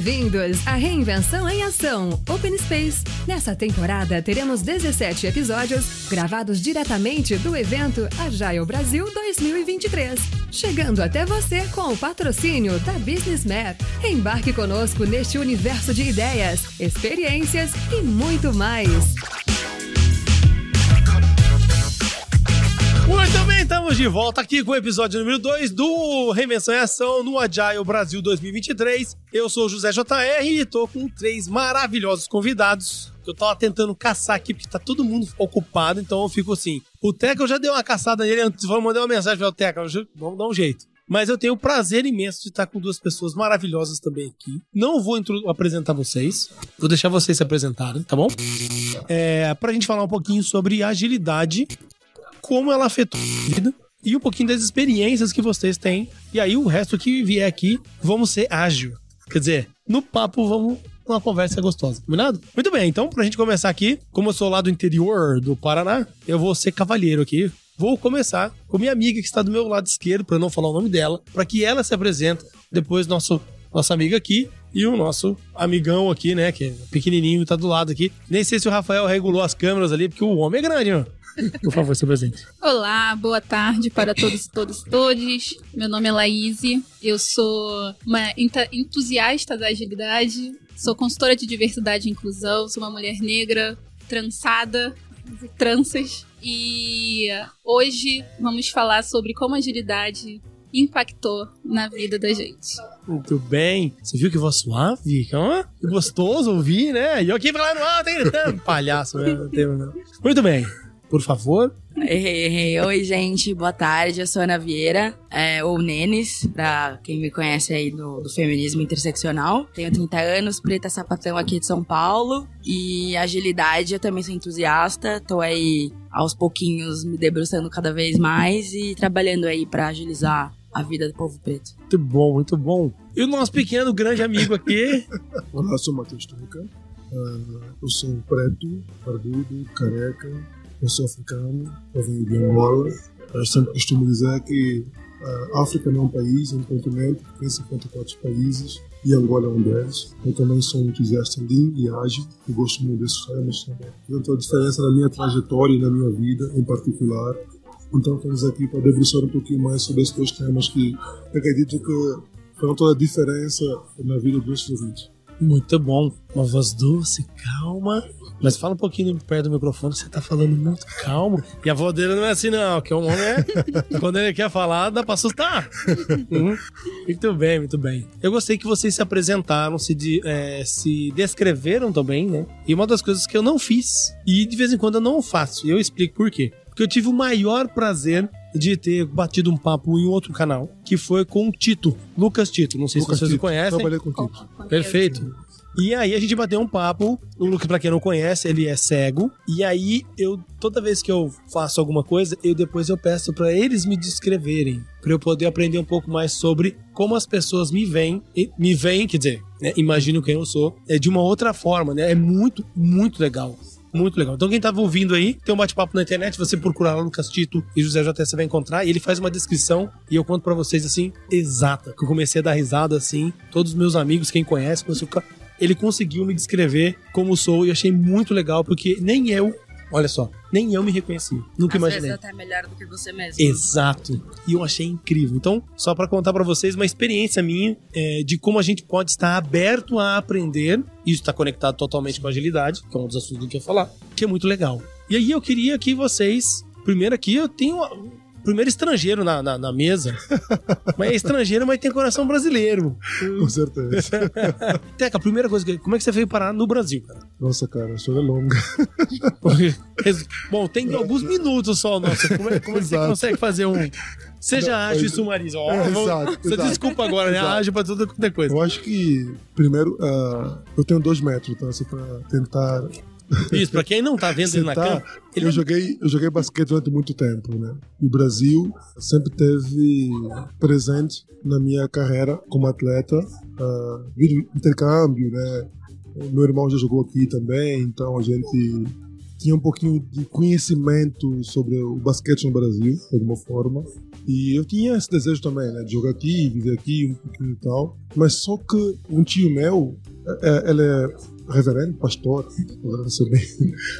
Bem-vindos à Reinvenção em Ação Open Space. Nessa temporada teremos 17 episódios gravados diretamente do evento Agile Brasil 2023, chegando até você com o patrocínio da Business Map. Embarque conosco neste universo de ideias, experiências e muito mais. Muito bem, estamos de volta aqui com o episódio número 2 do Reinvenção em Ação no Agile Brasil 2023. Eu sou o José JR e estou com três maravilhosos convidados. Eu tava tentando caçar aqui porque tá todo mundo ocupado, então eu fico assim. O Teca eu já dei uma caçada nele vou mandar uma mensagem para o Teca, vamos dar um jeito. Mas eu tenho o prazer imenso de estar com duas pessoas maravilhosas também aqui. Não vou apresentar vocês, vou deixar vocês se apresentarem, tá bom? É, pra gente falar um pouquinho sobre agilidade como ela afetou a vida e um pouquinho das experiências que vocês têm. E aí o resto que vier aqui, vamos ser ágil. Quer dizer, no papo vamos uma conversa gostosa, combinado? Muito bem, então pra gente começar aqui, como eu sou lá do interior do Paraná, eu vou ser cavalheiro aqui. Vou começar com minha amiga que está do meu lado esquerdo, para não falar o nome dela, para que ela se apresente. Depois nosso nossa amiga aqui e o nosso amigão aqui, né, que é pequenininho, tá do lado aqui. Nem sei se o Rafael regulou as câmeras ali, porque o homem é grande, mano. Por favor, seu presente. Olá, boa tarde para todos e todas todos. Meu nome é Laís. Eu sou uma entusiasta da agilidade. Sou consultora de diversidade e inclusão. Sou uma mulher negra, trançada, tranças. E hoje vamos falar sobre como a agilidade impactou na vida da gente. Muito bem. Você viu que voz suave? Ah, gostoso ouvir, né? E eu aqui falando alto, gritando. Palhaço, né? Muito bem por favor. Oi, gente, boa tarde. Eu sou Ana Vieira, é, ou Nenes, pra quem me conhece aí do, do, feminismo interseccional. Tenho 30 anos, preta sapatão aqui de São Paulo. E agilidade, eu também sou entusiasta. Tô aí aos pouquinhos me debruçando cada vez mais e trabalhando aí para agilizar a vida do povo preto. Muito bom, muito bom. E o nosso pequeno grande amigo aqui. Olá, eu sou Matheus Tuca. Uh, eu sou preto, barbudo, careca, eu sou africano, eu venho de Angola. Eu sempre costumo dizer que a África não é um país, é um continente, tem 54 países e Angola é um deles. Eu também sou entusiasta lean e ágil, eu gosto muito desses temas também. Então, a diferença na minha trajetória e na minha vida em particular. Então, estamos aqui para debruçar um pouquinho mais sobre esses dois temas que acredito que farão toda a diferença na vida dos nossos ouvintes. Muito bom. Uma voz doce, calma. Mas fala um pouquinho perto do microfone, você tá falando muito calmo. E a voz dele não é assim, não, que o homem é. quando ele quer falar, dá pra assustar. Uhum. Muito bem, muito bem. Eu gostei que vocês se apresentaram, se, de, é, se descreveram também, né? E uma das coisas que eu não fiz, e de vez em quando eu não faço, e eu explico por quê. Porque eu tive o maior prazer de ter batido um papo em outro canal, que foi com o Tito, Lucas Tito. Não sei Lucas se vocês Tito. conhecem. Trabalhei com o Tito. Perfeito. E aí a gente bateu um papo. O Lucas, pra quem não conhece, ele é cego. E aí eu, toda vez que eu faço alguma coisa, eu depois eu peço para eles me descreverem. para eu poder aprender um pouco mais sobre como as pessoas me veem, me veem, quer dizer, né, imagino quem eu sou, é de uma outra forma, né? É muito, muito legal. Muito legal. Então, quem tava ouvindo aí, tem um bate-papo na internet, você procurar lá Lucas Tito e José JS, você vai encontrar. E ele faz uma descrição e eu conto para vocês assim, exata. Que eu comecei a dar risada assim. Todos os meus amigos, quem conhece, começou a ficar. Ele conseguiu me descrever como sou e achei muito legal, porque nem eu Olha só, nem eu me reconheci. Nunca Às imaginei. Vezes até melhor do que você mesmo. Exato. E eu achei incrível. Então, só para contar para vocês uma experiência minha é, de como a gente pode estar aberto a aprender. Isso está conectado totalmente com agilidade, que é um dos assuntos que eu quero falar, que é muito legal. E aí eu queria que vocês Primeiro aqui eu tenho primeiro estrangeiro na, na, na mesa. mas é estrangeiro, mas tem coração brasileiro. Com certeza. Teca, a primeira coisa, como é que você veio parar no Brasil, cara? Nossa, cara, a história é longa. Bom, tem alguns minutos só, nossa. Como é, como é que você consegue fazer um. Seja ágil e sumariza. Oh, é, exato, você exato. desculpa agora, né? Ágil pra tudo quanto é coisa. Eu acho que, primeiro, uh, eu tenho dois metros, tá? Só pra tentar isso, pra quem não tá vendo ele na tá, câmera. Ele... Eu, joguei, eu joguei basquete durante muito tempo, né? E o Brasil sempre teve presente na minha carreira como atleta, uh, intercâmbio, né? Meu irmão já jogou aqui também, então a gente tinha um pouquinho de conhecimento sobre o basquete no Brasil, de alguma forma. E eu tinha esse desejo também, né? De jogar aqui, viver aqui, um pouquinho e tal. Mas só que um tio meu, é, ele é reverendo, pastor, agora não sei bem,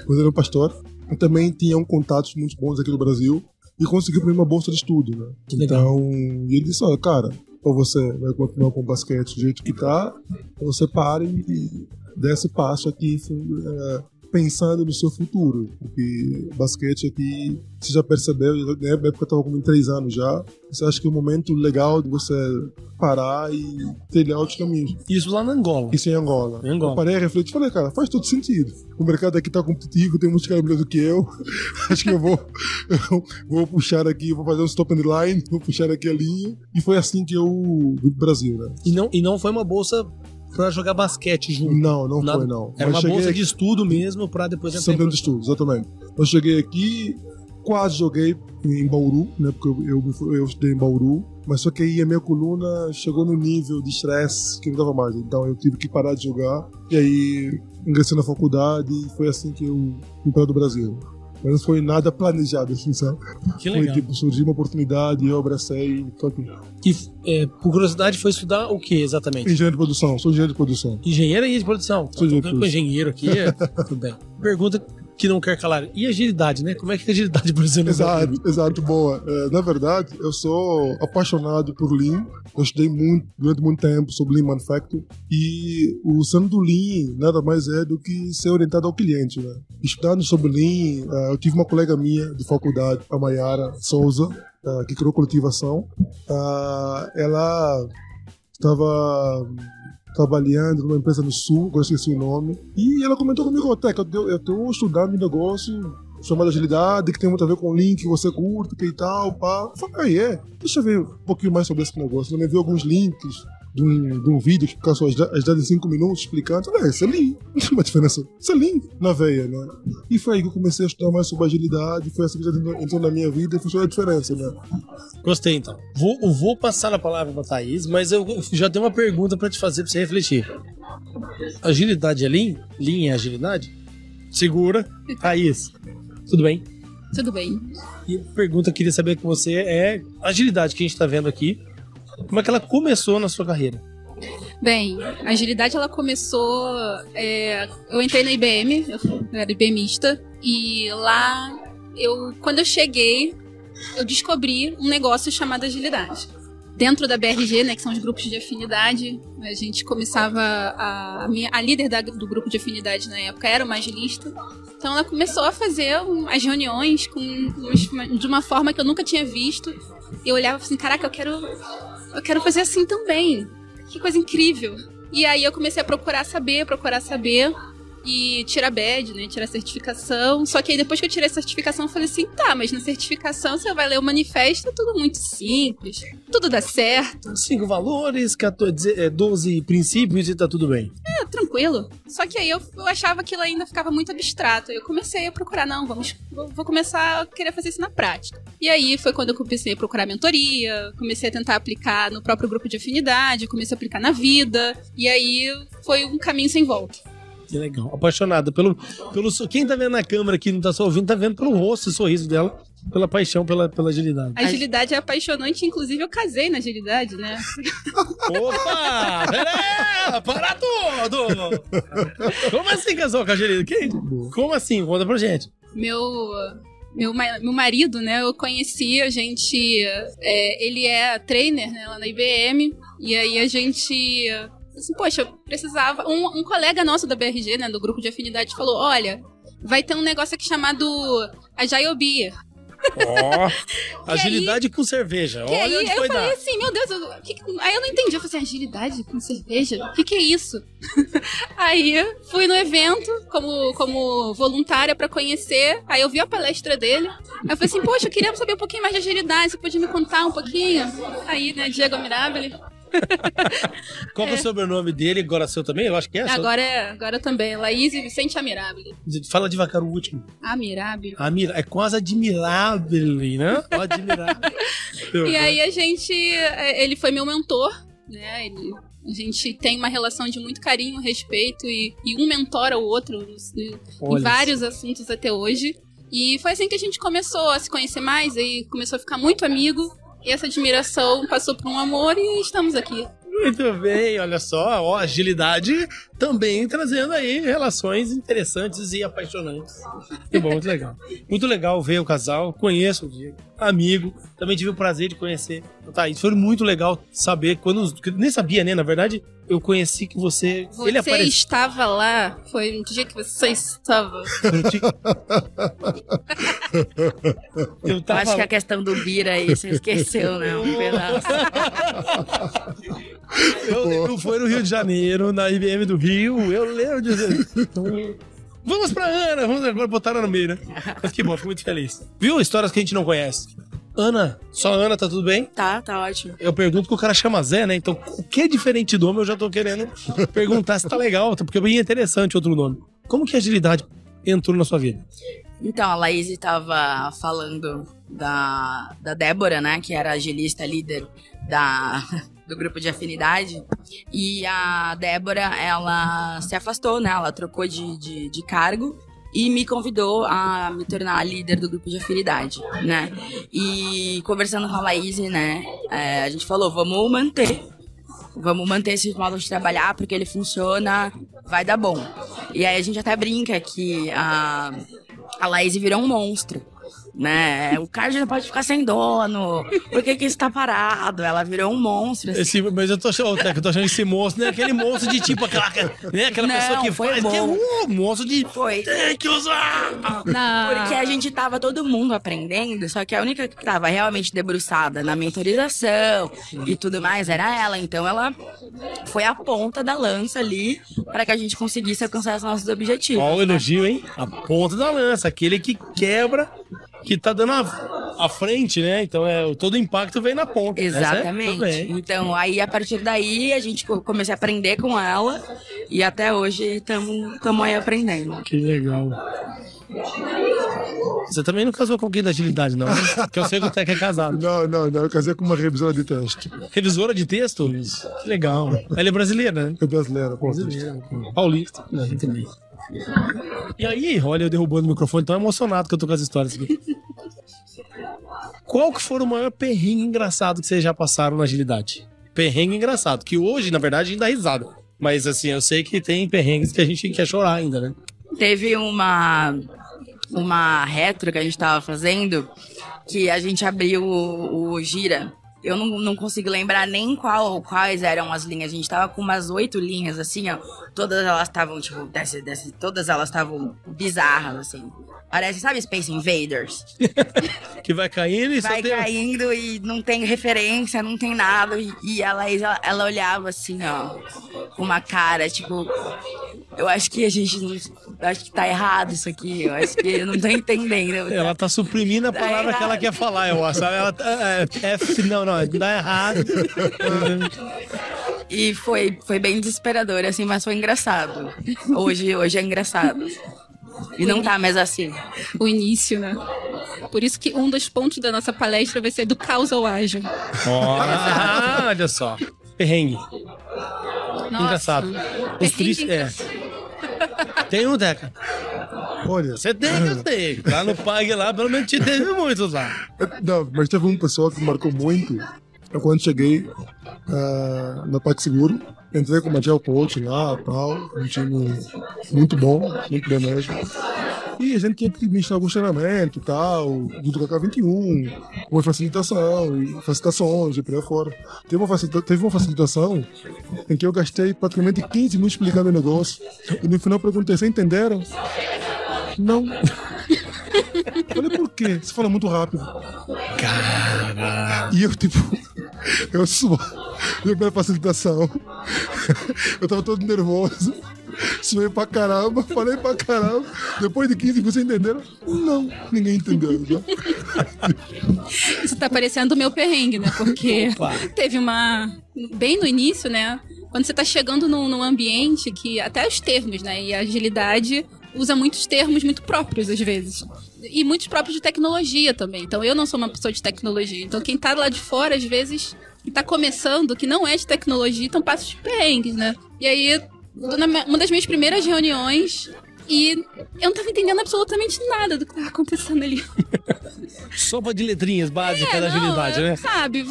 mas é um pastor. E também um contatos muito bons aqui no Brasil e conseguiu para mim uma bolsa de estudo, né? Então, e ele disse, olha, cara, ou você vai continuar com o basquete do jeito que tá, ou você para e, e dê esse passo aqui é, pensando no seu futuro. Porque basquete aqui, você já percebeu, na época eu tava com 23 anos já, você acha que é um momento legal de você parar e trilhar outros caminhos. Isso lá na Angola. Isso em Angola. Em Angola. Eu parei, refleti e falei, cara, faz todo sentido. O mercado aqui tá competitivo, tem muitos caras melhores do que eu. Acho que eu vou, eu vou puxar aqui, vou fazer um stop and line, vou puxar aqui a linha. E foi assim que eu vim pro Brasil, né? E não, e não foi uma bolsa pra jogar basquete junto. Não, não Nada. foi, não. Era Mas uma bolsa aqui- de estudo mesmo pra depois entrar em Sempre de estudo, exatamente. Eu cheguei aqui, quase joguei em Bauru, né? Porque eu, eu, eu estudei em Bauru. Mas só que aí a minha coluna chegou no nível de estresse que não dava mais. Então eu tive que parar de jogar. E aí ingressei na faculdade e foi assim que eu vim para o Brasil. Mas não foi nada planejado, assim, sabe? Que Foi legal. tipo, surgiu uma oportunidade, eu abracei e tô aqui. E, é, por curiosidade, foi estudar o que exatamente? Engenheiro de produção, sou engenheiro de produção. Engenharia de produção. Sou engenheiro de com engenheiro aqui, é, tudo bem. Pergunta que não quer calar. E agilidade, né? Como é que é a agilidade, exemplo? Exato, exato, boa. É, na verdade, eu sou apaixonado por Lean. Eu estudei muito, durante muito tempo sobre Lean Manufacturing. E o sendo do Lean nada mais é do que ser orientado ao cliente, né? Estudando sobre Lean, eh, eu tive uma colega minha de faculdade, a Mayara Souza, eh, que criou coletivação. Ela estava trabalhando numa empresa no sul, agora esqueci o nome, e ela comentou comigo, "Ô, Teca, eu estou estudando um negócio chamado agilidade, que tem muito a ver com o link que você curte, que e tal, pá. Eu falei, ah, é? Deixa eu ver um pouquinho mais sobre esse negócio. Ela me alguns links de um, de um vídeo que fica só as 10 em 5 minutos explicando. Ah, isso é. Não tem uma diferença. Isso é Lean na veia, né? E foi aí que eu comecei a estudar mais sobre agilidade, foi assim que já entrou- entrou na minha vida e funcionou a diferença, né? Gostei, então. Vou, vou passar a palavra pra Thaís, mas eu já tenho uma pergunta pra te fazer pra você refletir. Agilidade é Lean? Lean é agilidade? Segura. Thaís, tudo bem? Tudo bem. E a pergunta que eu queria saber com você é a agilidade que a gente tá vendo aqui. Como é que ela começou na sua carreira? Bem, a agilidade ela começou. é, eu entrei na IBM, eu era IBMista, e lá eu, quando eu cheguei, eu descobri um negócio chamado agilidade. Dentro da BRG, né, que são os grupos de afinidade, a gente começava a, a, minha, a líder da- do grupo de afinidade na época era uma agilista. Então ela começou a fazer as reuniões com de uma forma que eu nunca tinha visto. Eu olhava assim, caraca, eu quero eu quero fazer assim também. Que coisa incrível. E aí eu comecei a procurar saber, procurar saber e tirar badge, né? Tirar certificação. Só que aí depois que eu tirei a certificação, eu falei assim: tá, mas na certificação você vai ler o manifesto, é tudo muito simples, tudo dá certo, Cinco valores, 14, é, 12 princípios e tá tudo bem. Tranquilo. Só que aí eu, eu achava que aquilo ainda ficava muito abstrato. Eu comecei a procurar, não, vamos, vou, vou começar a querer fazer isso na prática. E aí foi quando eu comecei a procurar mentoria, comecei a tentar aplicar no próprio grupo de afinidade, comecei a aplicar na vida. E aí foi um caminho sem volta. Que legal. Apaixonada pelo, pelo. Quem tá vendo na câmera aqui não tá só ouvindo, tá vendo pelo rosto e sorriso dela, pela paixão, pela, pela agilidade. A agilidade é apaixonante, inclusive eu casei na agilidade, né? Opa! Pera! Para tudo! Como assim casou com a agilidade? Quem? Como assim? Conta pra gente. Meu. Meu, meu marido, né, eu conheci, a gente. é, ele é trainer né, lá na IBM, e aí a gente. Assim, poxa, eu precisava. Um, um colega nosso da BRG, né, do grupo de afinidade, falou: olha, vai ter um negócio aqui chamado Agile Beer. Ó! agilidade com cerveja. Olha aí onde eu foi falei dar. assim, meu Deus, eu- que aí eu não entendi. Eu falei assim, agilidade com cerveja? O que, que é isso? aí fui no evento como, como voluntária pra conhecer. Aí eu vi a palestra dele. Aí eu falei assim, poxa, eu queria saber um pouquinho mais de agilidade. Você podia me contar um pouquinho? Aí, né, Diego Mirabile. Qual que é o sobrenome dele? Agora seu também? Eu acho que é. seu. Agora, é- agora também, Laís e Vicente Amirabile. Fala devagar o último. Amirabile. Amira... É quase admirável, né? Admirável. E aí a gente. é, Ele foi meu mentor né? Ele, a gente tem uma relação de muito carinho, respeito e, e um mentora o outro em vários assuntos até hoje. E foi assim que a gente começou a se conhecer mais e começou a ficar muito amigo. E essa admiração passou por um amor e estamos aqui. Muito bem, olha só, ó, agilidade também trazendo aí relações interessantes e apaixonantes. Que bom, muito legal. Muito legal ver o casal, conheço o Diego, amigo, também tive o prazer de conhecer o Thaís. Foi muito legal saber, quando, nem sabia, né, na verdade, eu conheci que você, ele Você apareceu. estava lá, foi no dia que você estava. Eu Eu tava acho que a questão do Bira aí, você esqueceu, né? Um pedaço. Eu lembro, foi no Rio de Janeiro, na IBM do Rio. Eu lembro de. Então, Vamos pra Ana, vamos agora botar ela no meio, né? Mas que bom, fico muito feliz. Viu? Histórias que a gente não conhece. Ana, só Ana, tá tudo bem? Tá, tá ótimo. Eu pergunto que o cara chama Zé, né? Então, o que é diferente do nome, eu já tô querendo perguntar se tá legal, porque é bem interessante outro nome. Como que a agilidade entrou na sua vida? Então, a Laís estava falando da, da Débora, né? Que era agilista líder da, do grupo de afinidade. E a Débora, ela se afastou, né? Ela trocou de, de, de cargo e me convidou a me tornar líder do grupo de afinidade, né? E conversando com a Laís, né? é, a gente falou, vamos manter Vamos manter esse modo de trabalhar porque ele funciona, vai dar bom. E aí a gente até brinca que a, a Laís virou um monstro. Né? O card não pode ficar sem dono. Por que, que isso tá parado? Ela virou um monstro. assim. Esse, mas eu tô achando, eu tô achando esse monstro, né? Aquele monstro de tipo, aquela, né? aquela Não, pessoa que foi faz, que é bom. um monstro de. Foi. Tem que usar! Na... Porque a gente tava todo mundo aprendendo, só que a única que tava realmente debruçada na mentorização e tudo mais era ela. Então ela foi a ponta da lança ali para que a gente conseguisse alcançar os nossos objetivos. Olha o elogio, hein? A ponta da lança, aquele que quebra, que tá dando a, a frente, né? Então é, todo o impacto vem na ponta. Essa é- Exatamente. bem. Então, aí a partir daí a gente co- comecei a aprender com ela e até hoje estamos aí aprendendo. Que legal. Você também não casou com alguém da agilidade, não? né? Porque eu sei que o Teca é casado. Não, não, não. Eu casei com uma revisora de teste. Revisora de texto? Que legal. Ela é brasileira, né? É brasileira, pô. Paulista. Não, também. E aí, olha, eu derrubando o microfone, tão emocionado que eu tô com as histórias aqui. Qual que foi o maior perrengue engraçado que vocês já passaram na agilidade? Perrengue engraçado, que hoje, na verdade, a gente dá risada. Mas assim, eu sei que tem perrengues que a gente quer chorar ainda, né? Teve uma uma retro que a gente tava fazendo que a gente abriu o, o gira. Eu não, não consigo lembrar nem qual, quais eram as linhas. A gente tava com umas oito linhas, assim, ó. Todas elas estavam, tipo, desse, desse, todas elas estavam bizarras, assim. Parece, sabe, Space Invaders? Que vai caindo e Vai tem... caindo e não tem referência, não tem nada. E, e ela, ela, ela olhava assim, ó, com uma cara, tipo, eu acho que a gente não. acho que tá errado isso aqui. Eu acho que eu não tô entendendo. Ela tá suprimindo a Tá palavra que ela errado. quer falar, eu acho. Ela tá, é, F, não, não, dá errado. E foi, foi bem desesperador, assim, mas foi engraçado. Hoje, hoje é engraçado. E não tá mais assim. O início, né? Por isso que um dos pontos da nossa palestra vai ser do caos ao ágil. Ó, olha só. Perrengue. Nossa. Engraçado. Os Perrengue tristes. É. Tem um, Deca. Olha, Você tem, eu tenho. Lá no Pag lá, pelo menos te teve muitos lá. não, mas teve uma pessoa que marcou muito. Eu quando cheguei ah, na Pax Seguro, entrei com o Agile Coach lá, tal, um time muito bom, muito bem mesmo. E a gente tinha que ministrar alguns treinamentos e tal, do KK21, com facilitação facilitações e por aí fora. Teve uma, teve uma facilitação em que eu gastei praticamente 15 minutos explicando o negócio. E no final perguntei, vocês entenderam? Não. Falei, por quê? Você fala muito rápido. Cara. E eu, tipo, eu subo. Minha primeira facilitação. Eu tava todo nervoso. Suei pra caramba, falei pra caramba. Depois de 15, vocês entenderam? Não, ninguém entendeu. Já. Isso tá parecendo o meu perrengue, né? Porque teve uma. Bem no início, né? Quando você tá chegando num, num ambiente que. Até os termos, né? E a agilidade usa muitos termos muito próprios às vezes. E muitos próprios de tecnologia também. Então eu não sou uma pessoa de tecnologia. Então quem tá lá de fora, às vezes, tá começando, que não é de tecnologia, então passa os perrengues, né? E aí, uma das minhas primeiras reuniões, e eu não tava entendendo absolutamente nada do que tava acontecendo ali. Sopa de letrinhas básicas É, da agilidade, né? Sabe?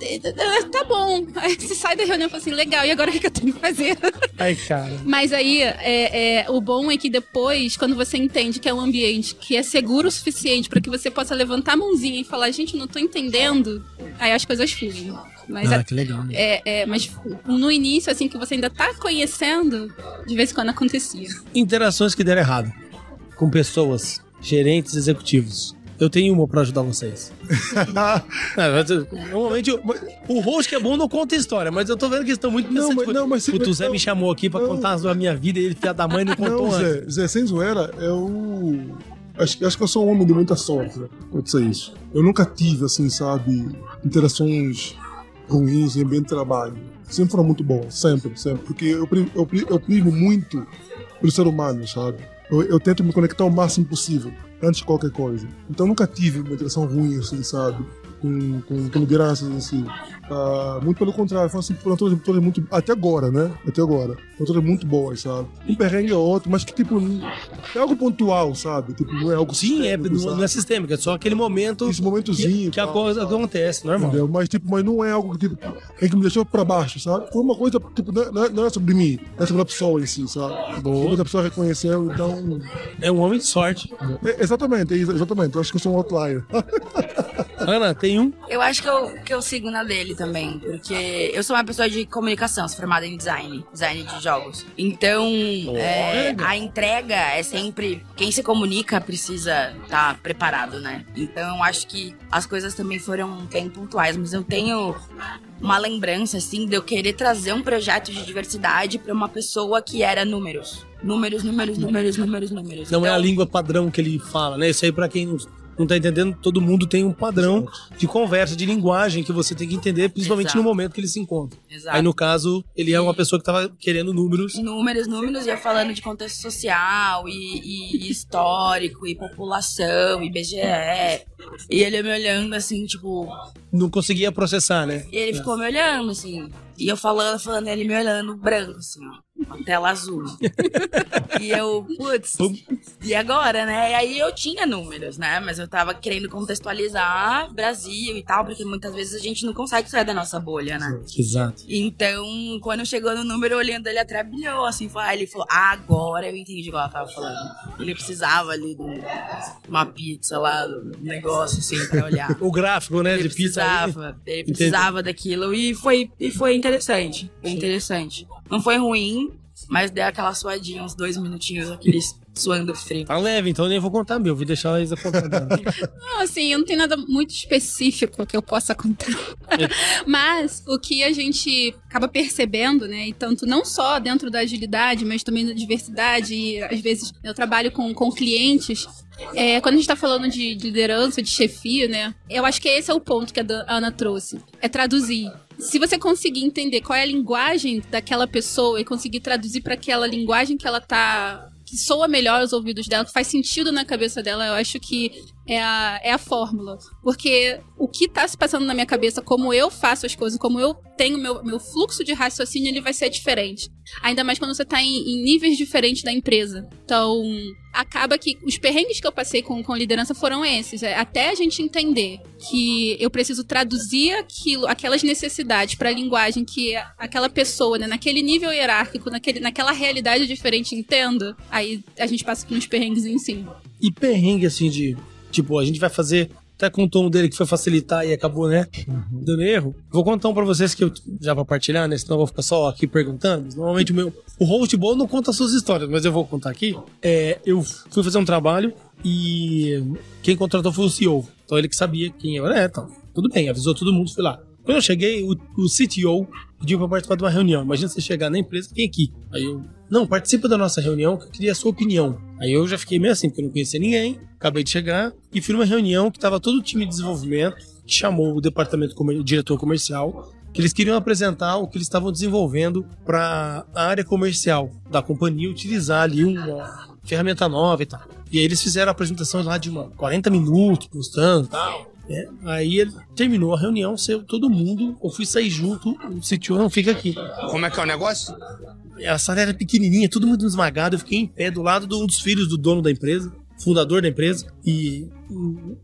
é, Tá bom. Aí você sai da reunião e fala assim, legal, e agora o que eu tenho que fazer? Ai, cara. Mas aí, é, é, o bom é que depois, quando você entende que é um ambiente que é seguro o suficiente para que você possa levantar a mãozinha e falar, gente, não tô entendendo, aí as coisas fluem. Mas, Ah, é, que legal. né? é, é, mas no início, assim, que você ainda tá conhecendo, de vez em quando acontecia. Interações que deram errado com pessoas, gerentes, executivos. Eu tenho uma pra ajudar vocês. É, Normalmente, o- host que é bom não conta história, mas eu tô vendo que eles estão muito Não, mas- não, mas Puta, o Zé não, me chamou aqui pra não. contar a minha vida e ele, filha da mãe, não contou Não, antes. Zé, Zé, sem zoeira, eu. Acho, que- acho que eu sou um homem de muita sorte, né? Dizer isso. Eu nunca tive, assim, sabe, interações ruins em ambiente de trabalho. Sempre foram muito bons, sempre, sempre. Porque eu, eu, eu muito pelo ser humano, sabe? Eu, eu tento me conectar o máximo possível, antes de qualquer coisa. Então nunca tive uma interação ruim, assim, sabe? Com, com, com lideranças, assim. Ah, muito pelo contrário, foram, assim, foram todas, todas muito. Até agora, né? Até agora. Foram todas muito boas, sabe? Um perrengue ou outro, mas que, tipo, é algo pontual, sabe? Tipo, não é algo Sim, é, não, sabe? não é sistêmico, é só aquele momento Esse momentozinho. que, que a tal. coisa acontece, normal. Entendeu? Mas, tipo, mas não é algo que, tipo, é que me deixou pra baixo, sabe? Foi uma coisa, tipo, não, é- não é sobre mim, é sobre a pessoa em si, sabe? Boa. Outra pessoa reconheceu, então. É um homem de sorte. É, exatamente, é exatamente. Eu acho que eu sou um outlier. Ana, tem um? Eu acho que eu, que eu sigo na dele também, porque eu sou uma pessoa de comunicação, sou formada em design, design de jogos. Então, é, a entrega é sempre. Quem se comunica precisa estar preparado, né? Então, eu acho que as coisas também foram bem pontuais, mas eu tenho uma lembrança, assim, de eu querer trazer um projeto de diversidade pra uma pessoa que era números. Números, números, números, números, números. Não é a Então, língua padrão que ele fala, né? Isso aí, pra quem não, não tá entendendo, todo mundo tem um padrão de conversa, de linguagem que você tem que entender, principalmente Exato. no momento que ele se encontra. Exato. Aí, no caso, ele é uma pessoa que tava querendo números. números, números, ia falando de contexto social e, e- e histórico e população, IBGE. E ele me olhando assim, tipo, Não conseguia processar, né? e ele ficou me olhando assim. E eu falando, falando, ele me olhando branco, assim, ó. Uma tela azul. e eu, putz, e agora, né? E aí eu tinha números, né? Mas eu tava querendo contextualizar Brasil e tal, porque muitas vezes a gente não consegue sair da nossa bolha, né? Exato. Então, quando chegou no número, olhando ele até brilhou, assim, foi, ele falou, ah, agora eu entendi o que ela tava falando. Ele precisava ali de uma pizza lá, um negócio assim, pra olhar. O gráfico, né, Ele de pizza. precisava, ele precisava daquilo e foi, e foi interessante, foi interessante. Não foi ruim, mas deu aquela suadinha, uns dois minutinhos, aqueles suando frio. Tá leve, então eu nem vou contar meu. Vou deixar a Isa contar. Não, assim, eu não tenho nada muito específico que eu possa contar. mas o que a gente acaba percebendo, né, e tanto não só dentro da agilidade, mas também da diversidade, e às vezes eu trabalho com, com clientes. É, quando a gente tá falando de, de liderança, de chefia, né? Eu acho que esse é o ponto que a Ana trouxe. É traduzir. Se você conseguir entender qual é a linguagem daquela pessoa e conseguir traduzir para aquela linguagem que ela tá. que soa melhor aos ouvidos dela, que faz sentido na cabeça dela, eu acho que é a, é a fórmula. Porque o que tá se passando na minha cabeça, como eu faço as coisas, como eu tenho meu, meu fluxo de raciocínio, ele vai ser diferente. Ainda mais quando você tá em, em níveis diferentes da empresa. Então, acaba que os perrengues que eu passei com, com liderança foram esses. É, até a gente entender que eu preciso traduzir aquilo, aquelas necessidades para a linguagem que aquela pessoa, né, naquele nível hierárquico, naquele, naquela realidade diferente entenda, aí a gente passa por uns perrengues em si. E perrengue, assim, de. Tipo, a gente vai fazer. Até contou um dele que foi facilitar e acabou, né? Dando erro. Vou contar um pra vocês que eu já vou partilhar, né? Senão eu vou ficar só aqui perguntando. Normalmente o meu. O host bom não conta suas histórias, mas eu vou contar aqui. É, eu fui fazer um trabalho e quem contratou foi o CEO. Então ele que sabia quem eu era. É, então, tudo bem, avisou todo mundo, fui lá. Quando eu cheguei, o, o CTO pediu pra participar de uma reunião. Imagina você chegar na empresa, vem aqui. Aí eu, não, participa da nossa reunião que eu queria a sua opinião. Aí eu já fiquei meio assim, porque eu não conhecia ninguém, acabei de chegar e fui numa reunião que tava todo o time de desenvolvimento, chamou o departamento, o diretor comercial, que eles queriam apresentar o que eles estavam desenvolvendo para a área comercial da companhia utilizar ali uma ferramenta nova e tal. E aí eles fizeram a apresentação lá de uma 40 minutos, mostrando e tal. É, aí ele terminou a reunião, saiu todo mundo, eu fui sair junto, o CTO não fica aqui. Como é que é o negócio? A sala era pequenininha, todo mundo esmagado, eu fiquei em pé do lado de um dos filhos do dono da empresa, fundador da empresa, e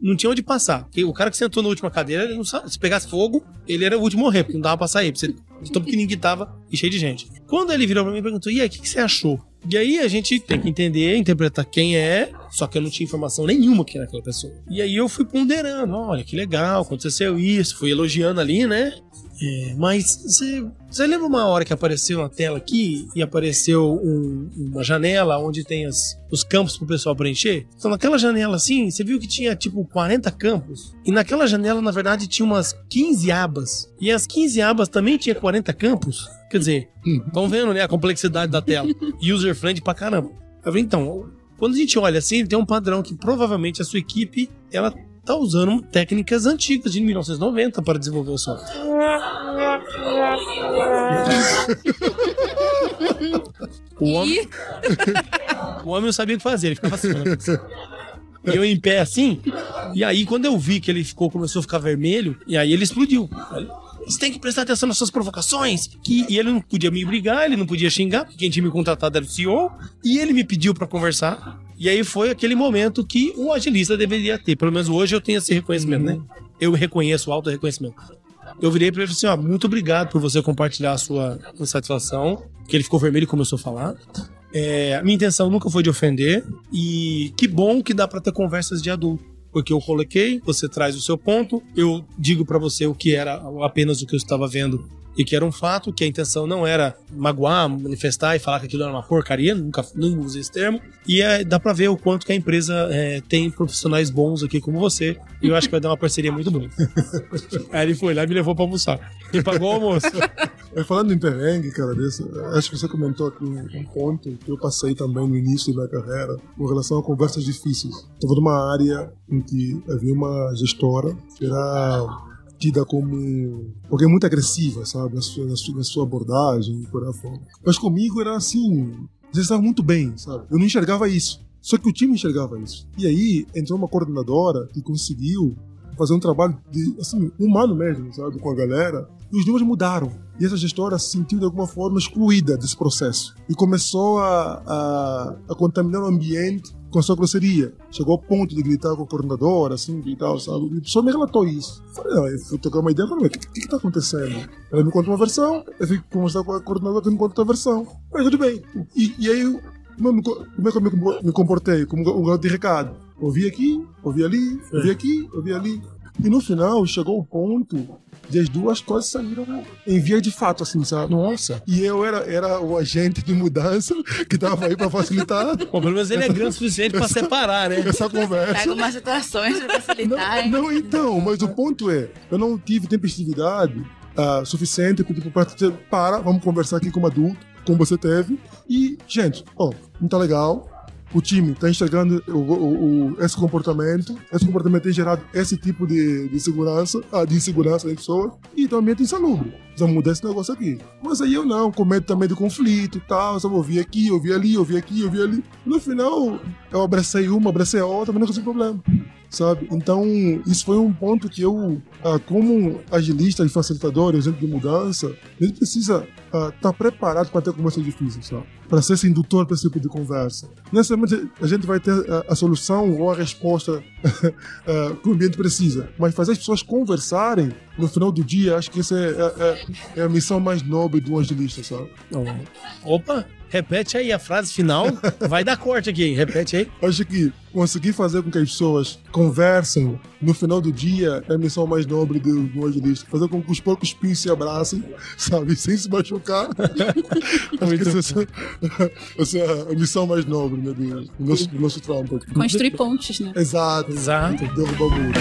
não tinha onde passar. O cara que sentou na última cadeira, ele não sabe, se pegasse fogo, ele era o último a morrer, porque não dava pra sair, porque você- tão pequenininho que tava e cheio de gente. Quando ele virou pra mim e perguntou, e aí, o que, que você achou? E aí a gente tem que entender, interpretar quem é, só que eu não tinha informação nenhuma que era aquela pessoa. E aí eu fui ponderando, olha, que legal, aconteceu isso, fui elogiando ali, né? É, mas você, lembra uma hora que apareceu na tela aqui e apareceu um- uma janela onde tem as, os campos pro pessoal preencher? Então naquela janela assim, você viu que tinha tipo 40 campos? E naquela janela, na verdade, tinha umas 15 abas. E as 15 abas também tinha 40 campos? Quer dizer, estão vendo, né, a complexidade da tela. User friendly pra caramba. Eu falei, então, quando a gente olha assim, tem um padrão que provavelmente a sua equipe, ela tá usando técnicas antigas de 1990 para desenvolver o software. O homem, o homem não sabia o que fazer, ele ficava assim. E eu em pé assim, e aí quando eu vi que ele ficou, começou a ficar vermelho, e aí ele explodiu. Você tem que prestar atenção nas suas provocações. Que, e ele não podia me brigar, ele não podia xingar, porque quem tinha me contratado era o CEO, e ele me pediu pra conversar. E aí foi aquele momento que um agilista deveria ter. Pelo menos hoje eu tenho esse reconhecimento, né? Eu reconheço o auto-reconhecimento. Eu virei pra ele e falei assim: ó, muito obrigado por você compartilhar a sua insatisfação. Que ele ficou vermelho e começou a falar. É, minha intenção nunca foi de ofender. E que bom que dá pra ter conversas de adulto. Porque eu coloquei, você traz o seu ponto, eu digo pra você o que era apenas o que eu estava vendo e que era um fato, que a intenção não era magoar, manifestar e falar que aquilo era uma porcaria, nunca não usei esse termo. E é, dá pra ver o quanto que a empresa é, tem profissionais bons aqui como você. E eu acho que vai dar uma parceria muito bonita. Aí ele foi lá e me levou pra almoçar. E pagou o almoço. É, falando em perrengue, cara, desse, acho que você comentou aqui um, ponto que eu passei também no início da minha carreira com relação a conversas difíceis. Estava numa área em que havia uma gestora que era tida como alguém muito agressiva, sabe, na sua, na sua abordagem e por aí fora. Mas comigo era assim, eles estavam muito bem, sabe? Eu não enxergava isso. Só que o time enxergava isso. E aí entrou uma coordenadora que conseguiu fazer um trabalho de, assim, humano mesmo, sabe, com a galera. E os números mudaram. E essa gestora se sentiu de alguma forma excluída desse processo. E começou a, a, a contaminar o ambiente com a sua grosseria. Chegou ao ponto de gritar com a coordenadora, assim, e tal, sabe? E a pessoa me relatou isso. Falei, não, eu fui tocar uma ideia, falei, o que, que que tá acontecendo? Ela me conta uma versão, eu fico conversar com a coordenadora que me conta outra versão. Mas tudo bem. E, e aí, como, é que eu me- me comportei? Como um garoto de recado. Ouvi aqui, ouvi ali, ouvi aqui, ouvi ali. E no final, chegou o ponto de as duas coisas saíram em via de fato, assim, sabe? Nossa. E eu era, era o agente de mudança que tava aí pra facilitar Bom, pelo menos ele é grande o suficiente pra separar, né? essa conversa. Pega umas situações pra facilitar? Não, não, então, mas o ponto é, eu não tive tempestividade ah, suficiente para, tipo, pra dizer, para, vamos conversar aqui como adulto, como você teve. E, gente, ó, não tá legal. O time tá enxergando o, o- o- esse comportamento. Esse comportamento tem gerado esse tipo de, de segurança, ah, de insegurança das pessoas. E também é insalubre. Precisamos mudar esse negócio aqui. Mas aí eu não, com medo também de conflito e tal. Só ouvi aqui, ouvi ali, ouvi aqui, ouvi ali. No final, eu abracei uma, abracei a outra, mas não o problema sabe? Então, isso foi um ponto que eu, ah, como agilista e facilitador, agente de mudança, a gente precisa estar preparado para ter conversas difíceis, sabe? Para ser esse indutor para esse tipo de conversa. Necessariamente a gente vai ter ah, a solução ou a resposta ah, que o ambiente precisa, mas fazer as pessoas conversarem no final do dia, acho que essa é, é- é- é a missão mais nobre de um agilista, sabe? Opa, repete aí a frase final. Vai dar corte aqui, repete aí. Acho que conseguir fazer com que as pessoas conversem no final do dia é a missão mais nobre do, do agilista. Fazer com que os porcos pinhos se abracem, sabe? Sem se machucar. Acho que essa, é- essa é a missão mais nobre né, do, do nosso, do nosso trampo aqui. Construir pontes, né? Exato. Exato. Derrubar o muro.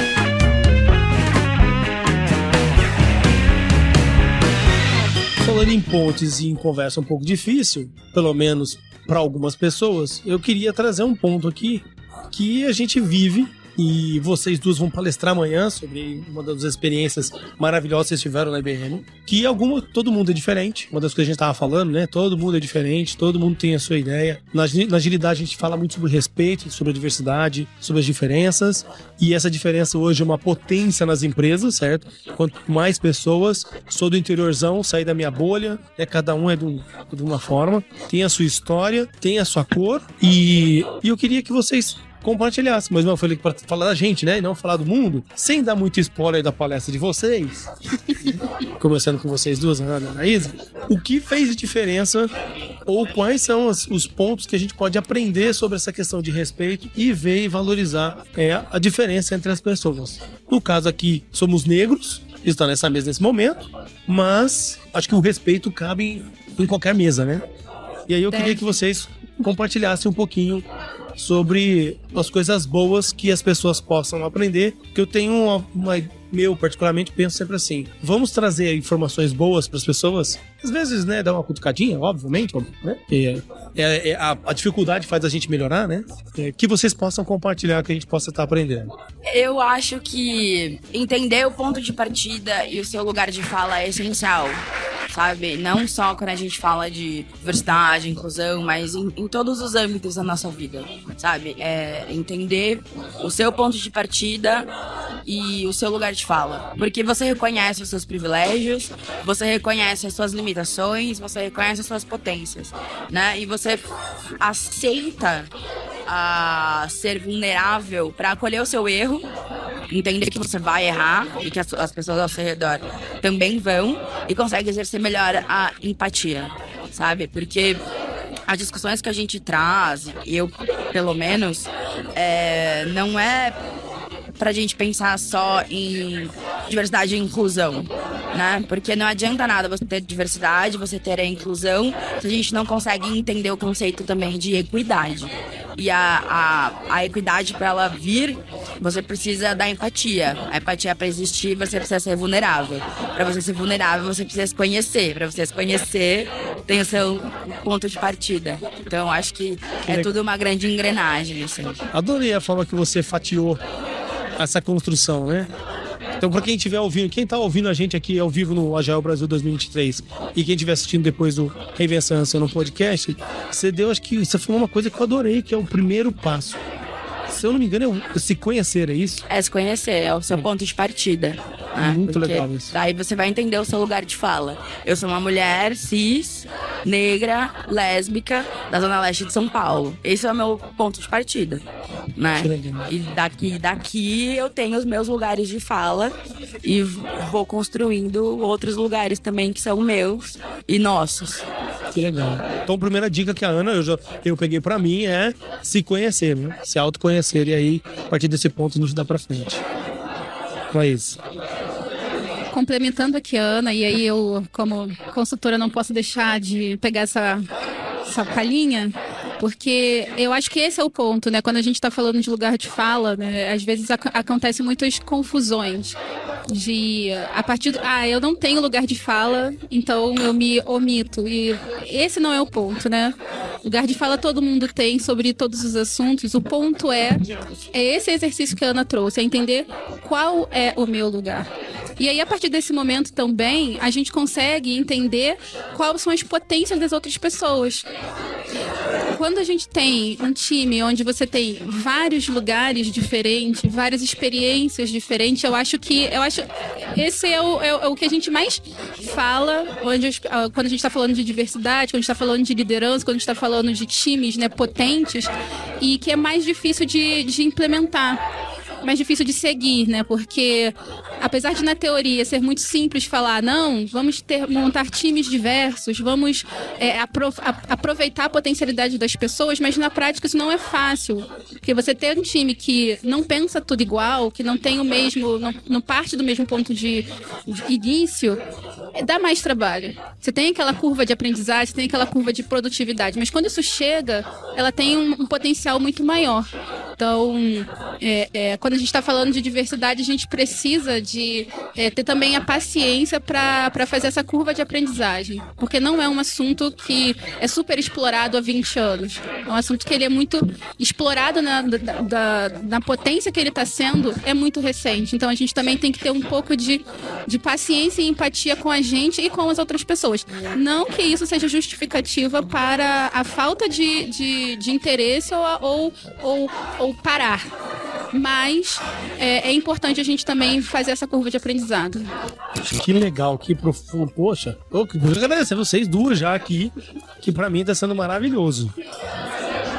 Falando em pontes e em conversa um pouco difícil, pelo menos para algumas pessoas, eu queria trazer um ponto aqui que a gente vive E vocês duas vão palestrar amanhã sobre uma das experiências maravilhosas que vocês tiveram na IBM. Que alguma, todo mundo é diferente. Uma das coisas que a gente tava falando, né? Todo mundo é diferente, todo mundo tem a sua ideia. Na, na agilidade a gente fala muito sobre respeito, sobre a diversidade, sobre as diferenças. E essa diferença hoje é uma potência nas empresas, certo? Quanto mais pessoas, sou do interiorzão, saí da minha bolha, né? Cada um é de, um, de uma forma, tem a sua história, tem a sua cor. E, e eu queria que vocês compartilhasse. Mas eu falei para falar da gente, né? E não falar do mundo. Sem dar muito spoiler da palestra de vocês. começando com vocês duas, Ana e Anaísa. O que fez diferença ou quais são os, os, pontos que a gente pode aprender sobre essa questão de respeito e ver e valorizar é, a diferença entre as pessoas. No caso aqui, somos negros, está nessa mesa nesse momento, mas acho que o respeito cabe em, em qualquer mesa, né? E aí eu Deve. queria que vocês compartilhassem um pouquinho sobre as coisas boas que as pessoas possam aprender. Que eu tenho uma, uma meu particularmente penso sempre assim: vamos trazer informações boas para as pessoas. Às vezes, né, dar uma cutucadinha, obviamente, né? É, é, a, a, dificuldade faz a gente melhorar, né? É, que vocês possam compartilhar, que a gente possa estar aprendendo. Eu acho que entender o ponto de partida e o seu lugar de fala é essencial sabe? Não só quando a gente fala de diversidade, inclusão, mas em, em todos os âmbitos da nossa vida, sabe? É entender o seu ponto de partida e o seu lugar de fala. Porque você reconhece os seus privilégios, você reconhece as suas limitações, você reconhece as suas potências, né? E você aceita a ser vulnerável para acolher o seu erro, entender que você vai errar e que as, as pessoas ao seu redor também vão e consegue exercer melhor a empatia, sabe? Porque as discussões que a gente traz, eu pelo menos, é, não é pra gente pensar só em diversidade e inclusão, né? Porque não adianta nada você ter diversidade, você ter a inclusão, se a gente não consegue entender o conceito também de equidade. E a, a, a equidade, para ela vir, você precisa da empatia. A empatia, para existir, você precisa ser vulnerável. Para você ser vulnerável, você precisa se conhecer. Para você se conhecer, tem o seu ponto de partida. Então, acho que é tudo uma grande engrenagem. Assim. Adorei a forma que você fatiou essa construção, né? Então, para quem estiver ouvindo, quem está ouvindo a gente aqui ao vivo no Agile Brasil 2023 e quem estiver assistindo depois do Reinvenção no podcast, você deu, acho que isso foi uma coisa que eu adorei, que é o primeiro passo. Se eu não me engano, é se conhecer, é isso? É se conhecer, é o seu ponto de partida. Né? Muito Porque legal isso. Daí você vai entender o seu lugar de fala. Eu sou uma mulher cis, negra, lésbica, da Zona Leste de São Paulo. Esse é o meu ponto de partida né? E daqui, daqui eu tenho os meus lugares de fala e vou construindo outros lugares também que são meus e nossos. Que legal. Então, a primeira dica que a Ana eu, já, eu peguei para mim é se conhecer, né? se autoconhecer e aí, a partir desse ponto, nos dá para frente. Então é isso complementando aqui a Ana, e aí eu, como consultora, não posso deixar de pegar essa, essa palhinha porque eu acho que esse é o ponto, né? Quando a gente está falando de lugar de fala, né? Às vezes ac acontecem muitas confusões. De a partir do, ah, eu não tenho lugar de fala, então eu me omito. E esse não é o ponto, né? Lugar de fala todo mundo tem sobre todos os assuntos. O ponto é, é esse exercício que a Ana trouxe, é entender qual é o meu lugar. E aí, a partir desse momento também, a gente consegue entender quais são as potências das outras pessoas. Quando a gente tem um time onde você tem vários lugares diferentes, várias experiências diferentes, eu acho que eu acho esse é o, é, é o que a gente mais fala onde, ah, quando a gente está falando de diversidade, quando a gente está falando de liderança, quando a gente está falando de times né, potentes e que é mais difícil de, de implementar mais difícil de seguir, né? Porque apesar de na teoria ser muito simples falar, não, vamos ter, montar times diversos, vamos é, apro aproveitar a potencialidade das pessoas, mas na prática isso não é fácil. Porque você ter um time que não pensa tudo igual, que não tem o mesmo, não, não parte do mesmo ponto de, de início, é, dá mais trabalho. Você tem aquela curva de aprendizagem, tem aquela curva de produtividade, mas quando isso chega, ela tem um, um potencial muito maior. Então, é, é, quando a gente está falando de diversidade, a gente precisa de de é, ter também a paciência para fazer essa curva de aprendizagem. Porque não é um assunto que é super explorado há 20 anos. É um assunto que ele é muito explorado na, da, na potência que ele está sendo, é muito recente. Então a gente também tem que ter um pouco de, de paciência e empatia com a gente e com as outras pessoas. Não que isso seja justificativa para a falta de, de, de interesse ou, ou, ou, ou parar mas é, é, importante a gente também fazer essa curva de aprendizado. Que legal, que profundo. Poxa, eu quero agradecer vocês duas já aqui, que para mim tá sendo maravilhoso.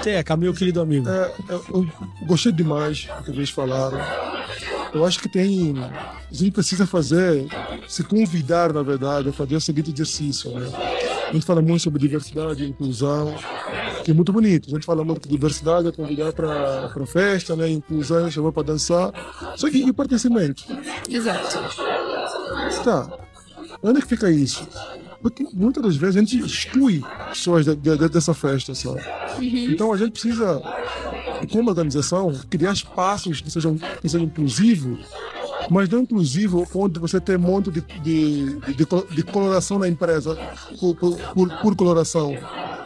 Teca, meu querido amigo. É, eu gostei demais do que vocês falaram. Eu acho que tem. A gente precisa fazer, se convidar, na verdade, a fazer o seguinte exercício. Né? A gente fala muito sobre diversidade, inclusão, que é muito bonito. A gente fala muito de diversidade, é convidar para a festa, né? inclusão, chamar para dançar. Só que e o pertencimento? Exato. Tá. Onde é que fica isso? Porque muitas das vezes a gente exclui pessoas de, de, dessa festa, sabe? Uhum. Então a gente precisa, como organização, criar espaços que sejam, que sejam inclusivos mas não inclusivo onde você tem um monte de, de, de, de coloração na empresa por, por, por, coloração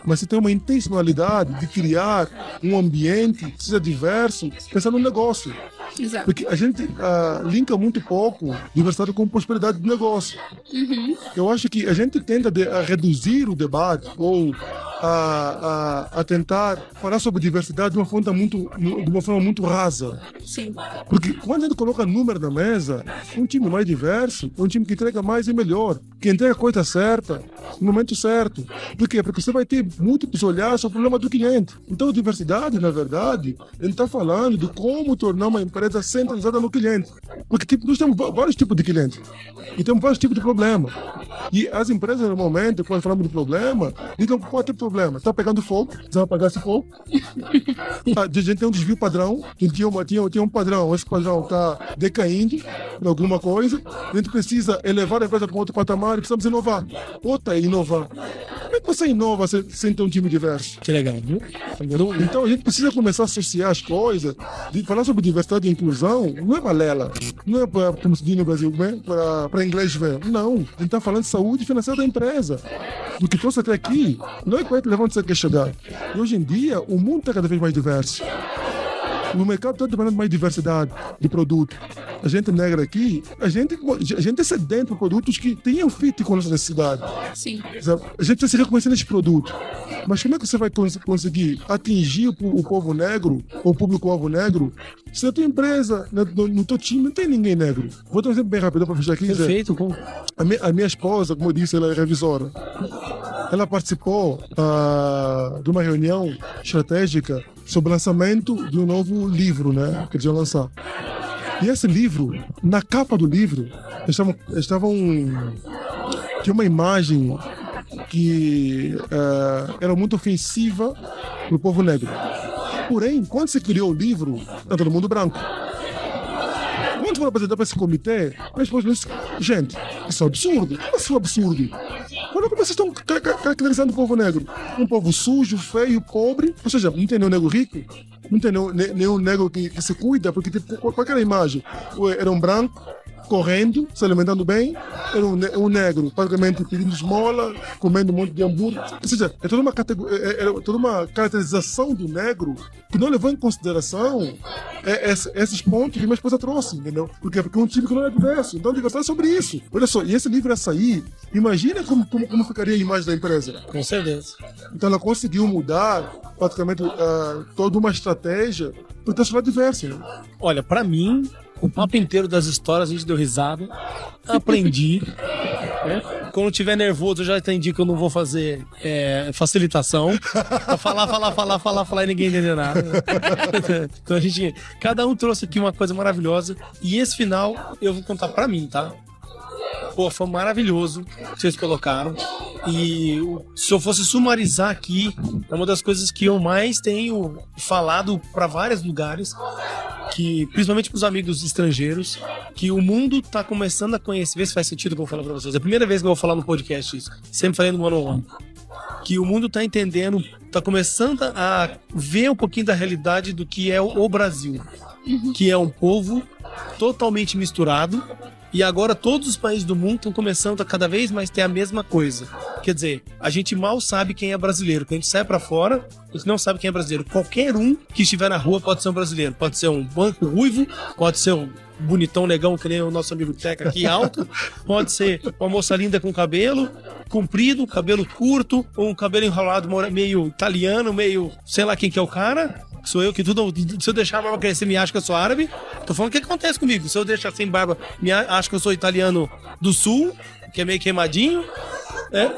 mas você tem uma intencionalidade de criar um ambiente que seja diverso, pensando no negócio. Exato. Porque a gente uh, linka muito pouco diversidade com prosperidade do negócio. Uhum. Eu acho que a gente tenta de, a reduzir o debate ou a, a, a, tentar falar sobre diversidade de uma forma muito, de uma forma muito rasa. Sim. Porque quando a gente coloca número na mesa, um time mais diverso é um time que entrega mais e melhor, que entrega a coisa certa, no momento certo. Por quê? Porque você vai ter múltiplos olhares sobre o problema do cliente. Então, diversidade, na verdade, a gente está falando de como tornar uma empresa centralizada no cliente. Porque tipo, nós temos vários tipos de clientes e temos vários tipos de problema. E as empresas, normalmente, quando falamos de problema, então pode ter problema. Está pegando fogo, precisa apagar esse fogo. a gente tem um desvio padrão, a gente tinha, uma, tinha, tinha um padrão, esse padrão está decaindo em alguma coisa, a gente precisa elevar a empresa para um outro patamar e precisamos inovar. Outra é inovar. Como é que você inova sem ter um time diverso? Que legal, viu? Então a gente precisa começar a associar as coisas, de falar sobre diversidade inclusão, não é balela, não é para, como se diz no Brasil, né? para inglês ver. Não, a gente está falando de saúde financeira da empresa. Do que trouxe até aqui, não é que levanta você quer chegar. E hoje em dia, o mundo está cada vez mais diverso. O mercado está demandando mais diversidade de produto. A gente negra aqui, a gente, a gente é sedento por produtos que tenham fit com a nossa necessidade. Sim. A gente precisa se reconhecer nesse produto. Mas como é que você vai conseguir atingir o, o povo negro, ou o público-alvo negro, se a tua empresa, no, no, no teu time, não tem ninguém negro? Vou dar um exemplo bem rápido para fechar aqui. Perfeito. Com... A, minha, a minha esposa, como eu disse, ela é revisora. Ela participou uh, de uma reunião estratégica sobre o lançamento de um novo livro, né? Que eles iam lançar. E esse livro, na capa do livro, estavam, estavam tinha uma imagem que uh, era muito ofensiva para o povo negro. Porém, quando se criou o livro, era todo mundo branco. Quando foram apresentar para esse comitê, a esposa disse: gente, isso é um absurdo. Como assim é um absurdo? Quando é vocês estão caracterizando o povo negro? Um povo sujo, feio, pobre. Ou seja, não tem nenhum negro rico, não tem nenhum, nenhum negro que, que se cuida, porque tipo, qual, qual era a imagem? Era um branco, correndo, se alimentando bem, era um, um negro, praticamente pedindo esmola, comendo um monte de hambúrguer. Ou seja, é toda uma, é, é, é toda uma caracterização do negro que não levou em consideração é, esses pontos que minha esposa trouxe, entendeu? Porque, porque é um time que não é diverso. Então, digo é sobre isso. Olha só, e esse livro ia sair, imagina como, como, como ficaria a imagem da empresa. Com certeza. Então, ela conseguiu mudar praticamente uh, toda uma estratégia para ter sociedade diversa. Né? Olha, para mim, o papo inteiro das histórias, a gente deu risada. Aprendi. Né? Quando tiver nervoso, eu já entendi que eu não vou fazer é, facilitação. Falar, falar, falar, falar, falar e ninguém entender nada. então a gente. Cada um trouxe aqui uma coisa maravilhosa. E esse final eu vou contar pra mim, tá? Pô, foi maravilhoso que vocês colocaram. E se eu fosse sumarizar aqui, é uma das coisas que eu mais tenho falado para vários lugares, que principalmente para os amigos estrangeiros, que o mundo tá começando a conhecer, vê se faz sentido que eu vou falar para vocês. É a primeira vez que eu vou falar no podcast isso. Sempre falei no one on one. Que o mundo tá entendendo, tá começando a ver um pouquinho da realidade do que é o Brasil, uhum. que é um povo totalmente misturado, E agora todos os países do mundo estão começando a cada vez mais ter a mesma coisa. Quer dizer, a gente mal sabe quem é brasileiro. Quando a gente sai para fora, a gente não sabe quem é brasileiro. Qualquer um que estiver na rua pode ser um brasileiro. Pode ser um banco ruivo, pode ser um bonitão negão que nem o nosso amigo Teca aqui alto, pode ser uma moça linda com cabelo comprido, cabelo curto, ou um cabelo enrolado meio italiano, meio sei lá quem que é o cara. Sou eu que tudo. Se eu deixar a barba crescer, me acha que eu sou árabe. Tô falando o que acontece comigo. Se eu deixar sem barba, me acha que eu sou italiano do sul, que é meio queimadinho. É.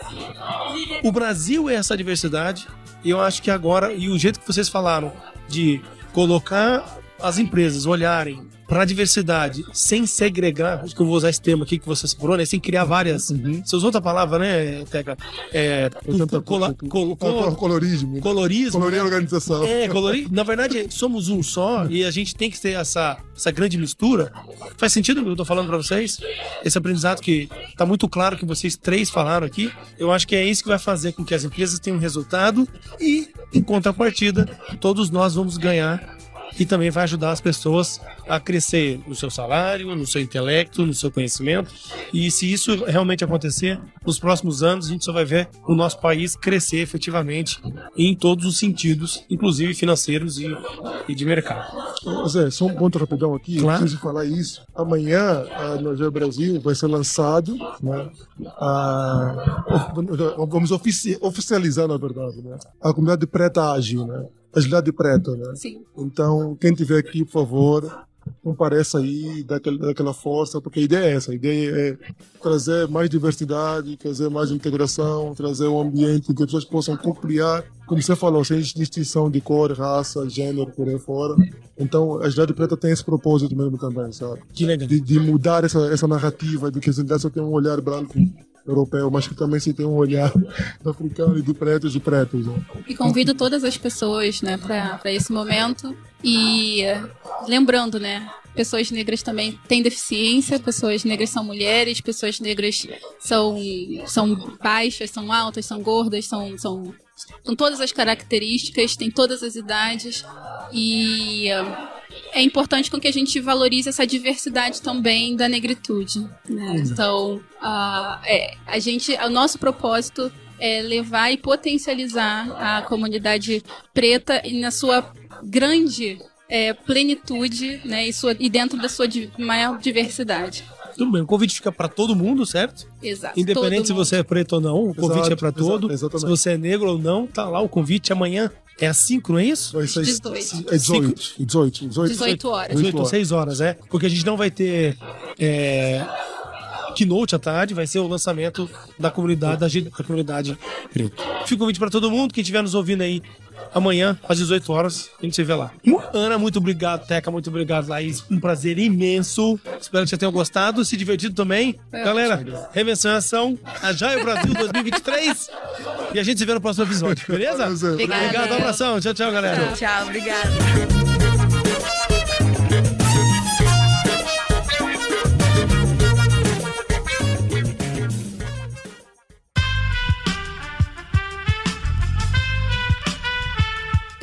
O Brasil é essa diversidade. E eu acho que agora, e o jeito que vocês falaram de colocar as empresas olharem para a diversidade sem segregar, acho que eu vou usar esse termo aqui que você separou, né? Sem criar várias. Uhum. Você usou outra palavra, né, Teca? É, cola, col, col, colorismo. Colorismo. Colorir a organização. É, colorir. Na verdade, somos um só e a gente tem que ter essa, essa grande mistura. Faz sentido o que eu tô falando para vocês? Esse aprendizado que tá muito claro que vocês três falaram aqui. Eu acho que é isso que vai fazer com que as empresas tenham resultado e, em contrapartida, todos nós vamos ganhar e também vai ajudar as pessoas a crescer no seu salário, no seu intelecto, no seu conhecimento. E se isso realmente acontecer, nos próximos anos a gente só vai ver o nosso país crescer efetivamente em todos os sentidos, inclusive financeiros e, e de mercado. Zé, só um ponto rapidão aqui, claro. preciso falar isso. Amanhã, no Brasil, vai ser lançado, né, a, vamos oficializar, na verdade, né, a comunidade preta ágil, né? Agilidade Preta, né? Sim. Então, quem tiver aqui, por favor, compareça aí, dá aquela, dá aquela força, porque a ideia é essa, a ideia é trazer mais diversidade, trazer mais integração, trazer um ambiente que as pessoas possam compreender, como você falou, sem distinção de cor, raça, gênero, por aí fora. Então, a Agilidade Preta tem esse propósito mesmo também, sabe? Que legal. De, de mudar essa, essa narrativa de que a agilidade só tem um olhar branco europeu, mas que também se tem um olhar africano e de pretos e pretos. Né? E convido todas as pessoas né, para esse momento. E lembrando, né, pessoas negras também têm deficiência, pessoas negras são mulheres, pessoas negras são, são baixas, são altas, são gordas, são, são, são todas as características, têm todas as idades. E é importante com que a gente valorize essa diversidade também da negritude. Né? Então, a, é, a gente, o nosso propósito é levar e potencializar a comunidade preta na sua grande é, plenitude né, e, sua, e dentro da sua maior diversidade. Tudo bem, o convite fica para todo mundo, certo? Exato. Independente se você é preto ou não, o convite exato, é para todo. Exato, se você é negro ou não, tá lá o convite amanhã é às 5, não é isso? Vai ser 18. É 18. 18, 18, 18 horas. 18 ou 6 horas, é. Porque a gente não vai ter é, keynote à tarde, vai ser o lançamento da comunidade, da, da comunidade preta. Fica o convite para todo mundo, quem estiver nos ouvindo aí amanhã, às 18 horas, a gente se vê lá. Ana, muito obrigado. Teca, muito obrigado, Laís. Um prazer imenso. Espero que você tenha gostado, se divertido também. É, Galera, Revenção em Ação, a Jaio Brasil 2023. E a gente se vê no próximo episódio, beleza? Obrigada. Obrigado, um abração. Tchau, tchau, galera. Tchau, tchau obrigado.